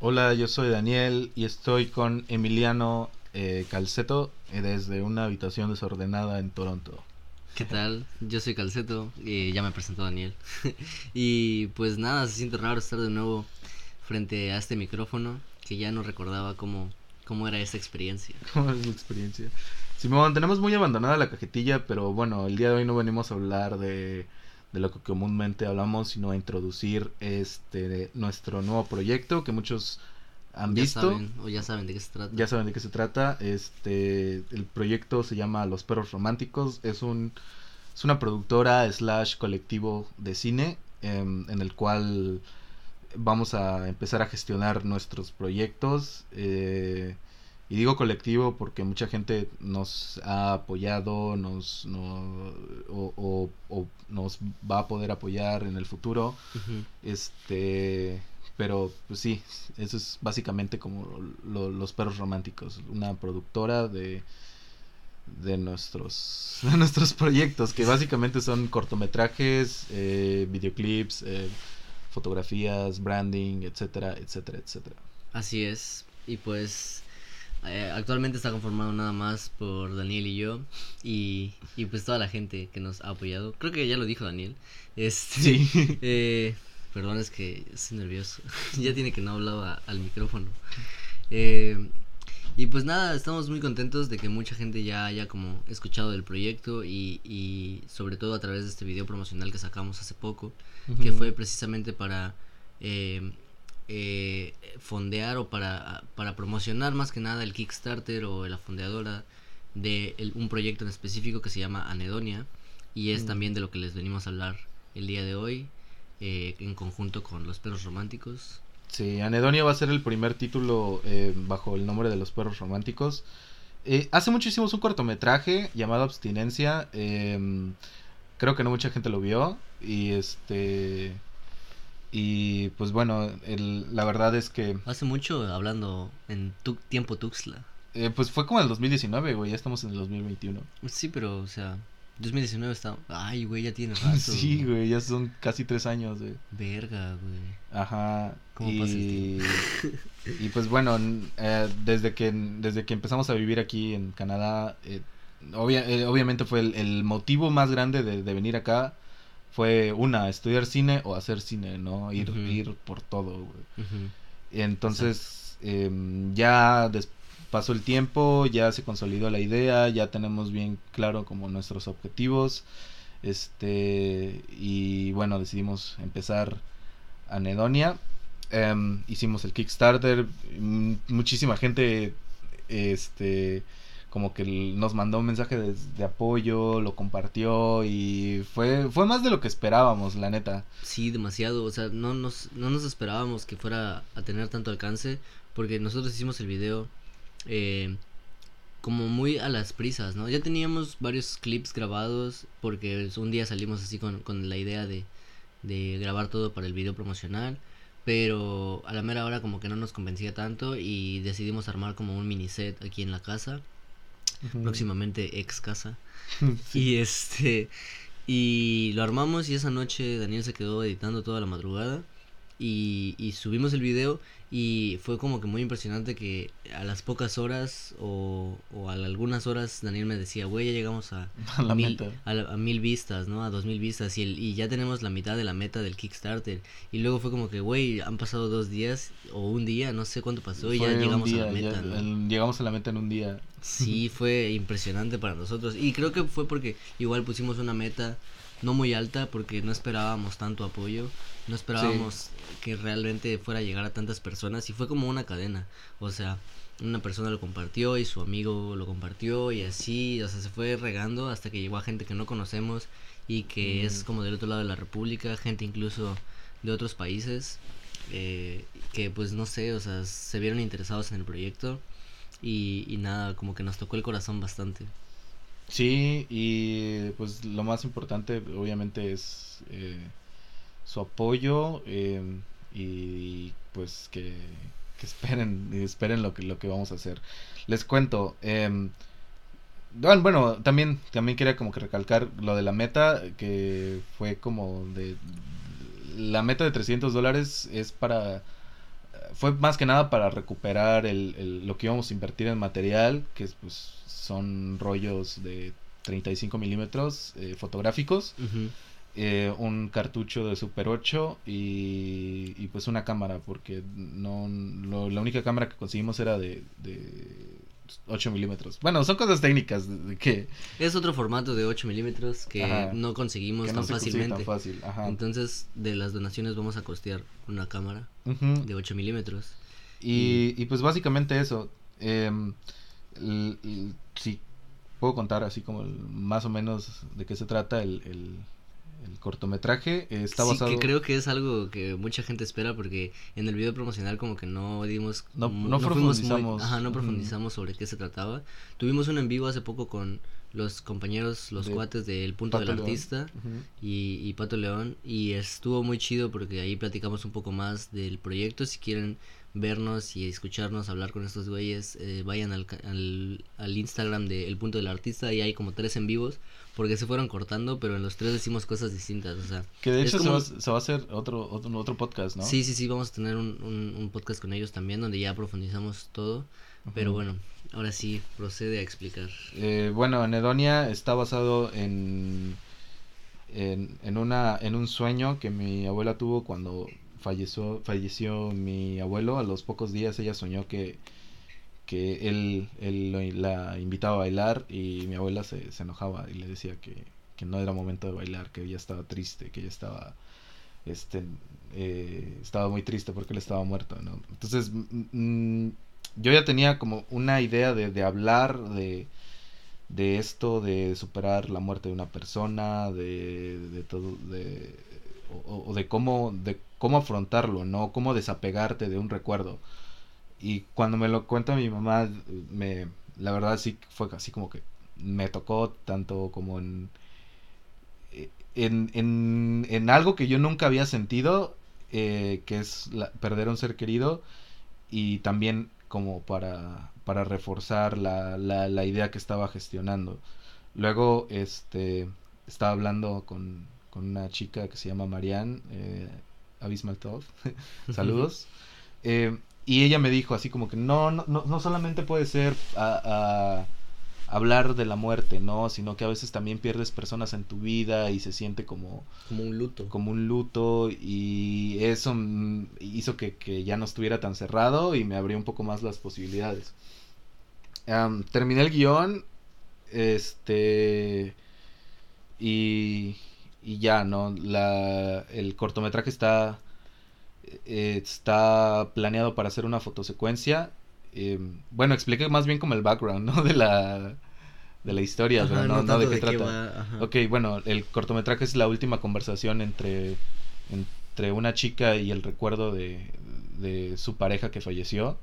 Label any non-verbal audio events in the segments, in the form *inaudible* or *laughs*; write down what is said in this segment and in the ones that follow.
Hola, yo soy Daniel y estoy con Emiliano eh, Calceto eh, desde una habitación desordenada en Toronto. ¿Qué tal? Yo soy Calceto y ya me presentó Daniel. *laughs* y pues nada, se siente raro estar de nuevo frente a este micrófono que ya no recordaba cómo, cómo era esta experiencia. *laughs* ¿Cómo es la experiencia? Simón, tenemos muy abandonada la cajetilla, pero bueno, el día de hoy no venimos a hablar de, de lo que comúnmente hablamos, sino a introducir este nuestro nuevo proyecto que muchos han Ya visto. saben, o ya saben de qué se trata. Ya saben de qué se trata. Este, el proyecto se llama Los Perros Románticos. Es un, es una productora slash colectivo de cine em, en el cual vamos a empezar a gestionar nuestros proyectos. eh, y digo colectivo porque mucha gente nos ha apoyado, nos, no- o, o- o nos va a poder apoyar en el futuro. Este, pero pues sí, eso es básicamente como lo- los perros románticos, una productora de de nuestros *laughs* de nuestros proyectos que básicamente son cortometrajes, eh, videoclips, eh, fotografías, branding, etcétera, etcétera, etcétera. Así es. Y pues eh, actualmente está conformado nada más por Daniel y yo. Y, y pues toda la gente que nos ha apoyado. Creo que ya lo dijo Daniel. Este, Sí. *laughs* eh, perdón, es que estoy nervioso. *laughs* ya tiene que no hablaba al micrófono. Eh, y pues nada, estamos muy contentos de que mucha gente ya haya como escuchado del proyecto y, y sobre todo a través de este video promocional que sacamos hace poco, que fue precisamente para eh, eh, fondear o para, para promocionar más que nada el Kickstarter o la fondeadora de el- un proyecto en específico que se llama Anedonia y es Mm. también de lo que les venimos a hablar el día de hoy eh, en conjunto con los perros románticos. Sí, Anedonia va a ser el primer título eh, bajo el nombre de los perros románticos. Eh, hace mucho hicimos un cortometraje llamado Abstinencia. creo que no mucha gente lo vio. Y este. Y pues bueno, el- la verdad es que. Hace mucho hablando en tu, tiempo Tuxtla. eh, pues fue como el 2019, güey. Ya estamos en el 2021. Sí, pero o sea, 2019 está... Ay, güey, ya tiene *laughs* rato. sí, güey, ya son casi tres años, güey. Verga, güey. Ajá. ¿Cómo y, pasa el *laughs* y pues bueno, eh, desde que desde que empezamos a vivir aquí en Canadá, eh, obvia- eh, obviamente fue el, el motivo más grande de, de venir acá fue una estudiar cine o hacer cine, ¿no? Ir ir por todo, güey. Entonces em, ya pasó el tiempo, ya se consolidó la idea, ya tenemos bien claro como nuestros objetivos, este y bueno decidimos empezar Anedonia, Em, hicimos el Kickstarter, muchísima gente, este como que nos mandó un mensaje de, de apoyo, lo compartió y fue fue más de lo que esperábamos, la neta. Sí, demasiado. O sea, no nos, no nos esperábamos que fuera a tener tanto alcance. Porque nosotros hicimos el video eh, como muy a las prisas, ¿no? Ya teníamos varios clips grabados. Porque un día salimos así con, con la idea de, de grabar todo para el video promocional. Pero a la mera hora como que no nos convencía tanto. Y decidimos armar como un mini set aquí en la casa. Próximamente ex casa. *laughs* Sí. Y este. Y lo armamos y esa noche Daniel se quedó editando toda la madrugada. Y, y subimos el video y fue como que muy impresionante que a las pocas horas o, o a algunas horas Daniel me decía, güey, ya llegamos a, *laughs* la mil, meta. a, mil vistas, ¿no? A dos mil vistas y, el, y ya tenemos la mitad de la meta del Kickstarter. Y luego fue como que, güey, han pasado dos días o un día, no sé cuánto pasó y Fue ya llegamos día, a la meta, ya- ¿no? el- llegamos a la meta en un día. Sí, fue impresionante para nosotros. Y creo que fue porque igual pusimos una meta no muy alta porque no esperábamos tanto apoyo. No esperábamos que realmente fuera a llegar a tantas personas y fue como una cadena. O sea, una persona lo compartió y su amigo lo compartió y así, o sea, se fue regando hasta que llegó a gente que no conocemos y que Mm. es como del otro lado de la República, gente incluso de otros países eh, que pues no sé, o sea, se vieron interesados en el proyecto y, y nada, como que nos tocó el corazón bastante. Sí, y pues lo más importante obviamente es eh, su apoyo eh, y pues que, esperen, esperen lo que, lo que vamos a hacer. Les cuento, em, bueno, bueno, también, también quería como que recalcar lo de la meta, que fue como de... La meta de 300 dólares es para fue más que nada para recuperar el, el, lo que íbamos a invertir en material, que pues son rollos de 35 milímetros eh, fotográficos, eh, un cartucho de Super 8 y, y pues una cámara, porque no la única cámara que conseguimos era de, de 8 milímetros. Bueno, son cosas técnicas de, que... Es otro formato de 8 milímetros que no conseguimos tan fácilmente. fácil. Entonces, de las donaciones vamos a costear una cámara de 8 milímetros. Y, y, pues básicamente eso. Eh, si puedo contar así como más o menos de qué se trata el, el, cortometraje. está sí, que creo que es algo que mucha gente espera porque en el video promocional como que no dimos... No, no, profundizamos. ajá, no profundizamos sobre qué se trataba. Tuvimos un en vivo hace poco con los compañeros, los cuates del Punto del Artista y, y Pato León y estuvo muy chido porque ahí platicamos un poco más del proyecto. Si quieren vernos y escucharnos hablar con estos güeyes, eh, vayan al, al, Instagram de El Punto del Artista y hay como tres en vivos porque se fueron cortando, pero en los tres decimos cosas distintas, o sea. Que de hecho se, va, a hacer otro, otro, otro podcast, ¿no? Sí, sí, sí, vamos a tener un, un, podcast con ellos también donde ya profundizamos todo, pero bueno, ahora sí, procede a explicar. Eh, bueno, Anedonia está basado en, en, en, una, en un sueño que mi abuela tuvo cuando falleció, falleció mi abuelo, a los pocos días ella soñó que, que él, él la invitaba a bailar y mi abuela se, se enojaba y le decía que, que, no era momento de bailar, que ella estaba triste, que ella estaba, este, eh, estaba muy triste porque él estaba muerto, ¿no? Entonces, yo ya tenía como una idea de, hablar de, de esto, de superar la muerte de una persona, de, de todo, de, o, de cómo, de cómo afrontarlo, ¿no? Cómo desapegarte de un recuerdo. Y cuando me lo cuenta mi mamá, me, la verdad sí fue así como que me tocó tanto como en, en, en, en algo que yo nunca había sentido, eh, que es perder a un ser querido, y también como para, para reforzar la, la, la idea que estaba gestionando. Luego, este, estaba hablando con, con una chica que se llama Marianne, eh, Abismal *laughs* saludos. Eh, y ella me dijo así como que no, no, no solamente puede ser a, hablar de la muerte, ¿no? Sino que a veces también pierdes personas en tu vida y se siente como... Como un luto. Como un luto y eso hizo que, que ya no estuviera tan cerrado y me abrió un poco más las posibilidades. terminé el guion, este... Y y ya, ¿no? La, el cortometraje está, eh, está planeado para hacer una fotosecuencia. Eh, bueno, expliqué más bien como el background, ¿no? *laughs* De la, de la historia, no, no, de qué trata. ok, bueno, el cortometraje es la última conversación entre, entre una chica y el recuerdo de, de su pareja que falleció.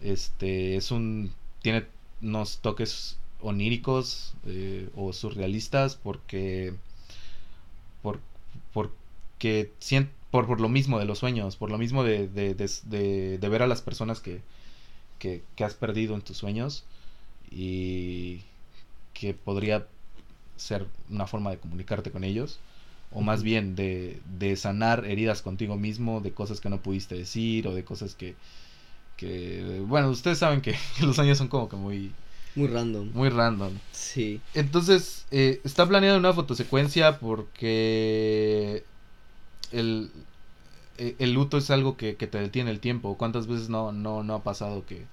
Este, es un, tiene unos toques oníricos eh, o surrealistas porque por, porque por, por lo mismo de los sueños, por lo mismo de, de, de, de ver a las personas que, que, que, has perdido en tus sueños y que podría ser una forma de comunicarte con ellos o más bien de, de sanar heridas contigo mismo, de cosas que no pudiste decir o de cosas que, que bueno, ustedes saben que, *laughs* que los sueños son como que muy muy random. Muy random. Sí. Entonces, eh, está planeada una fotosecuencia porque el, el luto es algo que, que, te detiene el tiempo. ¿Cuántas veces no, no, no ha pasado que,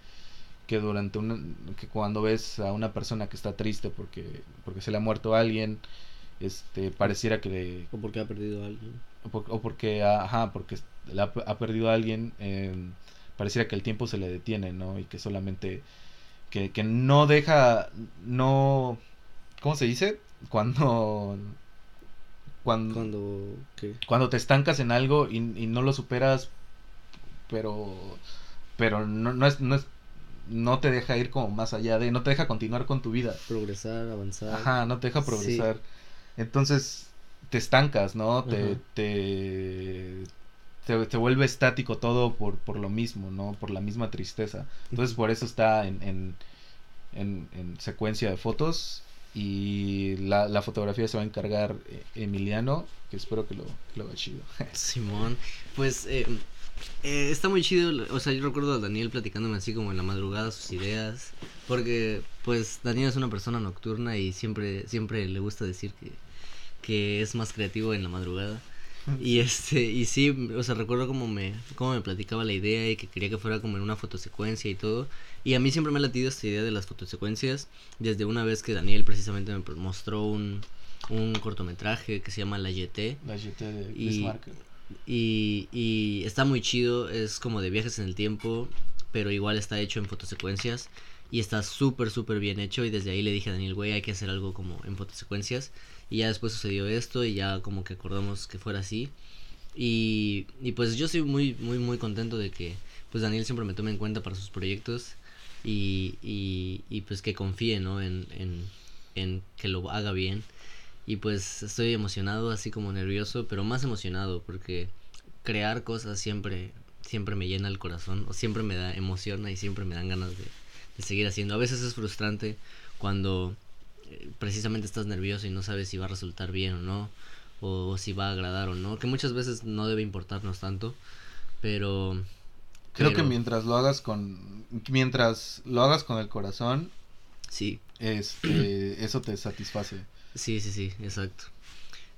que durante un que cuando ves a una persona que está triste porque, porque se le ha muerto alguien, este, pareciera que... o porque ha perdido a alguien. O, porque, ajá, porque ha, ha perdido a alguien, eh, pareciera que el tiempo se le detiene, ¿no? Y que solamente que, que no deja, no, ¿cómo se dice? Cuando... Cuando, cuando, cuando te estancas en algo y, y, no lo superas, pero, pero no, no, es, no es, no te deja ir como más allá de, no te deja continuar con tu vida. Progresar, avanzar. Ajá, no te deja progresar. Entonces, te estancas, ¿no? Te, te, te, vuelve estático todo por, por lo mismo, ¿no? Por la misma tristeza. Entonces por eso está en, en, en, secuencia de fotos y la, la, fotografía se va a encargar eh, Emiliano, que espero que lo, lo haga chido. *laughs* Simón, pues eh, Eh, está muy chido, o sea, yo recuerdo a Daniel platicándome así como en la madrugada sus ideas, porque pues Daniel es una persona nocturna y siempre siempre le gusta decir que, que es más creativo en la madrugada. Y este, y sí, o sea, recuerdo como me, cómo me platicaba la idea y que quería que fuera como en una fotosecuencia y todo. Y a mí siempre me ha latido esta idea de las fotosecuencias, desde una vez que Daniel precisamente me mostró un, un cortometraje que se llama La YT. La YT de Y-. Y, y está muy chido, es como de viajes en el tiempo, pero igual está hecho en fotosecuencias. Y está súper, súper bien hecho. Y desde ahí le dije a Daniel, güey, hay que hacer algo como en fotosecuencias. Y ya después sucedió esto y ya como que acordamos que fuera así. Y, y pues yo soy muy, muy, muy contento de que pues Daniel siempre me tome en cuenta para sus proyectos. Y, y, pues que confíe, ¿no? En, en, en que lo haga bien. Y pues estoy emocionado, así como nervioso, pero más emocionado porque crear cosas siempre, siempre me llena el corazón, o siempre me da, emociona y siempre me dan ganas de, seguir haciendo. A veces es frustrante cuando precisamente estás nervioso y no sabes si va a resultar bien o no, o, si va a agradar o no, que muchas veces no debe importarnos tanto, pero... Creo que mientras lo hagas con mientras lo hagas con el corazón, Sí, este *clears throat* eso te satisface. Sí, sí, sí, exacto.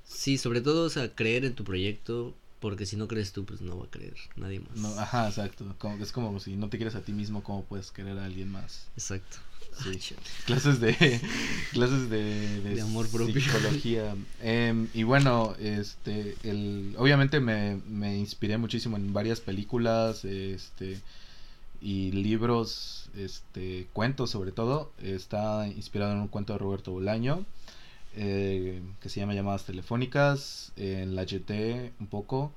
Sí, sobre todo, o sea, creer en tu proyecto, porque si no crees tú, pues no va a creer nadie más. No, ajá, exacto. Como, es como si no te quieres a ti mismo, ¿cómo puedes querer a alguien más? Exacto. Sí. Ah. Clases de *laughs* clases de, De amor propio. psicología. Em, y bueno, este el obviamente me, me inspiré muchísimo en varias películas, este y libros, este cuentos sobre todo. Está inspirado en un cuento de Roberto Bolaño. Eh, que se llama Llamadas Telefónicas, en la GT un poco,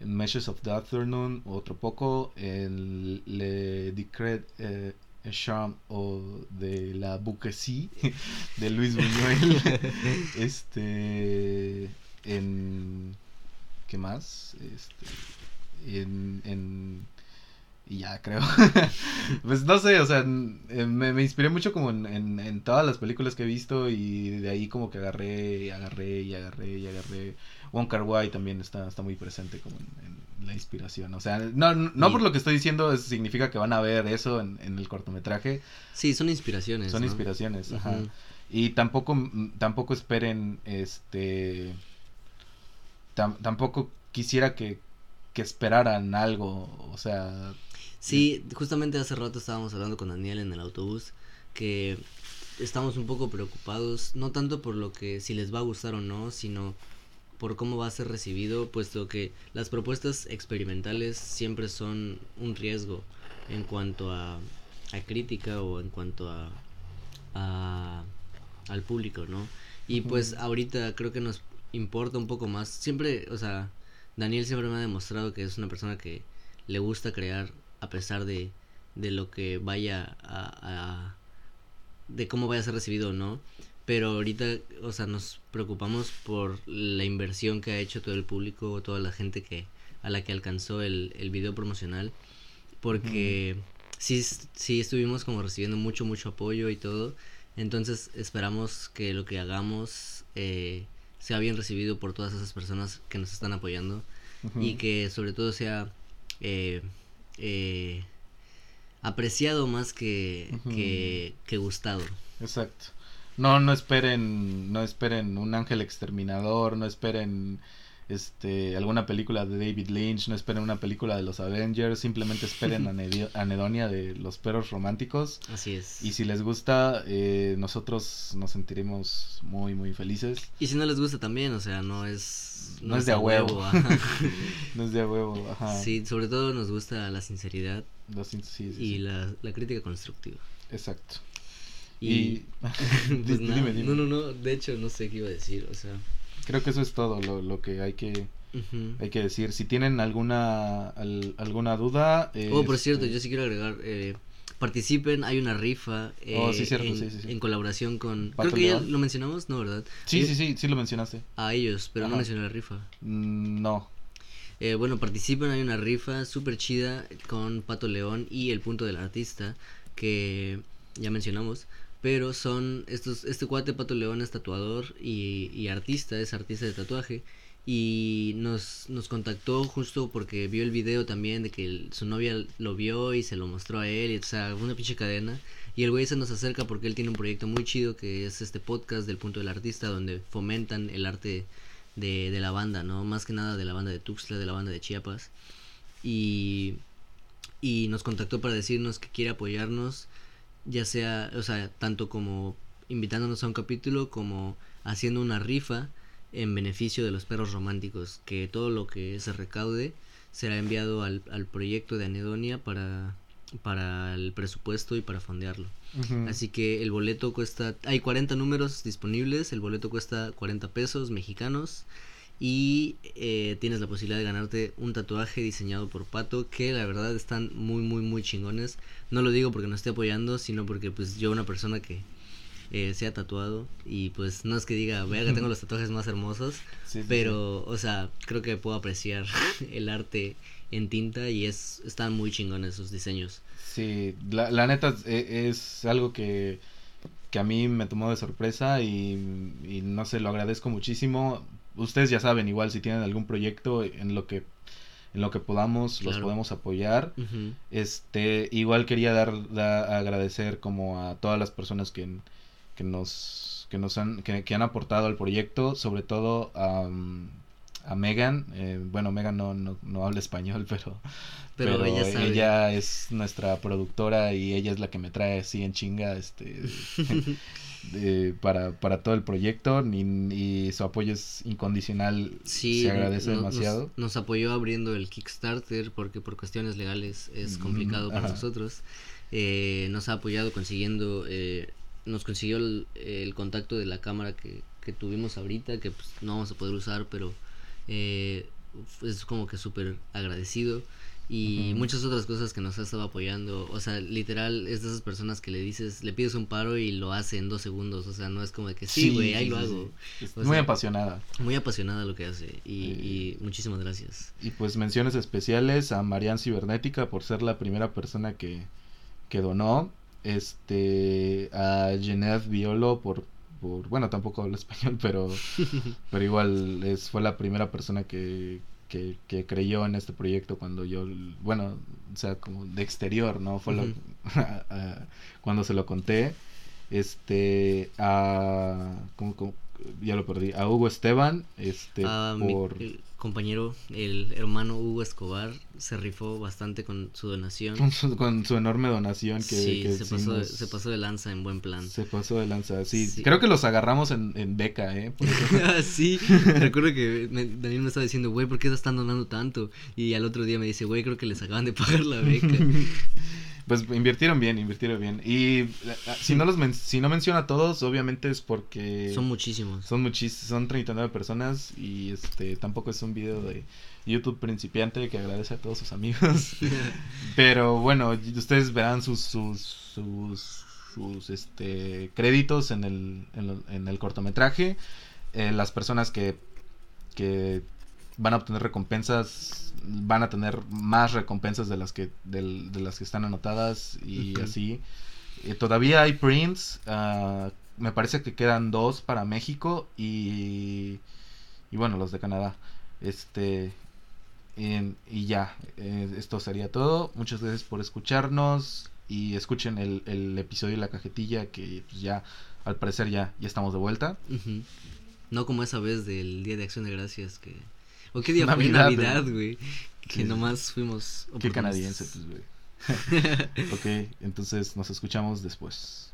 en Meshes of the Afternoon otro poco, en Le Decret eh, Charme o de la Bouquesie *laughs* de Luis Buñuel, *laughs* este, en, ¿qué más? Este, en, en y ya creo. *laughs* pues no sé, o sea, eh, me, me inspiré mucho como en, en, en todas las películas que he visto y de ahí como que agarré y agarré y agarré y agarré. Wong Kar Wai también está, está muy presente como en, en la inspiración. O sea, no, no, Y- por lo que estoy diciendo significa que van a ver eso en, en el cortometraje. Sí, son inspiraciones. Son ¿no? inspiraciones, ajá. Y tampoco, tampoco esperen, este, tam- tampoco quisiera que, que esperaran algo, o sea, Sí, justamente hace rato estábamos hablando con Daniel en el autobús que estamos un poco preocupados, no tanto por lo que si les va a gustar o no, sino por cómo va a ser recibido, puesto que las propuestas experimentales siempre son un riesgo en cuanto a, a crítica o en cuanto a, a al público, ¿no? Y pues ahorita creo que nos importa un poco más. Siempre, o sea, Daniel siempre me ha demostrado que es una persona que le gusta crear a pesar de, de lo que vaya a, a- de cómo vaya a ser recibido o no. Pero ahorita, o sea, nos preocupamos por la inversión que ha hecho todo el público, toda la gente que a la que alcanzó el, el video promocional. Porque sí, sí estuvimos como recibiendo mucho, mucho apoyo y todo. Entonces esperamos que lo que hagamos eh, sea bien recibido por todas esas personas que nos están apoyando y que sobre todo sea eh, eh, apreciado más que, que, que gustado. Exacto. No, no esperen, no esperen un ángel exterminador, no esperen este alguna película de David Lynch, no esperen una película de los Avengers, simplemente esperen Anedonia *laughs* de los perros románticos. Así es. Y si les gusta, eh, nosotros nos sentiremos muy, muy felices. Y si no les gusta también, o sea, no es... No es de a huevo. *laughs* No es de a huevo, ajá. sí, sobre todo nos gusta la sinceridad sí, sí, y sí. la, la crítica constructiva. Exacto. Y, Y, *laughs* pues nada, dime, dime. no, no, no, de hecho no sé qué iba a decir, o sea... creo que eso es todo lo, lo que hay que hay que decir. Si tienen alguna al- alguna duda, Oh, por este, cierto, yo sí quiero agregar, eh, participen, hay una rifa eh, Oh, sí, cierto, en, sí, sí, sí. en colaboración con... Pato Creo que ya lo mencionamos, ¿no, verdad? Sí, sí, sí, sí lo mencionaste. A ellos, pero no mencioné la rifa. Mm, No. Eh, bueno, participen, hay una rifa súper chida con Pato León y El Punto del Artista, que ya mencionamos. Pero son estos, este cuate Pato León es tatuador y, y artista, es artista de tatuaje. y nos, nos contactó justo porque vio el video también de que su novia lo vio y se lo mostró a él, y, o sea, una pinche cadena. Y el güey se nos acerca porque él tiene un proyecto muy chido que es este podcast del punto del artista donde fomentan el arte de, de la banda, ¿no? Más que nada de la banda de Tuxtla, de la banda de Chiapas. Y, y nos contactó para decirnos que quiere apoyarnos, ya sea, o sea, tanto como invitándonos a un capítulo como haciendo una rifa en beneficio de los perros románticos, que todo lo que se recaude será enviado al, al proyecto de Anedonia para, para el presupuesto y para fondearlo. Así que el boleto cuesta, hay 40 números disponibles, el boleto cuesta 40 pesos mexicanos y eh, tienes la posibilidad de ganarte un tatuaje diseñado por Pato que la verdad están muy muy muy chingones. No lo digo porque no esté apoyando, sino porque pues yo una persona que eh, se ha tatuado y pues no es que diga, vea que *laughs* tengo los tatuajes más hermosos, pero o sea, creo que puedo apreciar *laughs* el arte en tinta y es están muy chingones sus diseños. Sí, la, la neta e, es, algo que, que a mí me tomó de sorpresa y, y no sé, lo agradezco muchísimo. Ustedes ya saben, igual si tienen algún proyecto en lo que en lo que podamos los podemos apoyar. Este igual quería dar, agradecer como a todas las personas que, que nos que nos han que, que han aportado al proyecto sobre todo a a Megan. Eh, bueno, Megan no, no, no, habla español, *laughs* pero, pero, ella, es nuestra productora y ella es la que me trae así en chinga este *laughs* para, para todo el proyecto y, su apoyo es incondicional. se agradece demasiado. Nos, apoyó abriendo el Kickstarter porque por cuestiones legales es complicado para nosotros. Eh, nos ha apoyado consiguiendo, eh, nos consiguió el, el, contacto de la cámara que, que tuvimos ahorita, que pues, no vamos a poder usar, pero eh, es como que súper agradecido y muchas otras cosas que nos ha estado apoyando. O sea, literal, es de esas personas que le dices, le pides un paro y lo hace en dos segundos. O sea, no es como de que sí, güey, ahí lo hago. muy apasionada. Muy apasionada lo que hace y, y, muchísimas gracias. Y pues menciones especiales a Marian Cibernética por ser la primera persona que, que donó. Este, a Jeanette Violo por bueno, tampoco hablo español, pero, *laughs* pero igual es, fue la primera persona que, que, creyó en este proyecto cuando yo, bueno, o sea, como de exterior, ¿no? Fue *laughs* cuando se lo conté, este, a, como, ya lo perdí, a Hugo Esteban, este, por compañero, el hermano Hugo Escobar, se rifó bastante con su donación. Con su, enorme donación que, sí, se, pasó de, se pasó de lanza en buen plan. Se pasó de lanza, sí. Creo que los agarramos en, en beca, ¿eh? *laughs* sí, recuerdo que Daniel me estaba diciendo, güey, ¿por qué están donando tanto? Y al otro día me dice, güey, creo que les acaban de pagar la beca. *laughs* pues invirtieron bien, invirtieron bien. Y eh, si no los si no menciona a todos, obviamente es porque son muchísimos. Son muchísimos, son 39 personas y este tampoco es un video de YouTube principiante que agradece a todos sus amigos. *laughs* Pero bueno, ustedes verán sus sus sus, sus este créditos en el en, el cortometraje. Eh, las personas que que van a obtener recompensas, van a tener más recompensas de las que, de, las que están anotadas y así. Eh, todavía hay prints, uh, me parece que quedan dos para México y, y bueno, los de Canadá. Este, y ya, eh, esto sería todo. Muchas gracias por escucharnos y escuchen el, el episodio de la cajetilla que pues, ya al parecer ya, ya estamos de vuelta. No como esa vez del Día de Acción de Gracias que ¿O qué día Navidad, fue Navidad, güey? Que nomás fuimos. Qué canadiense, pues, güey. *laughs* ok, entonces nos escuchamos después.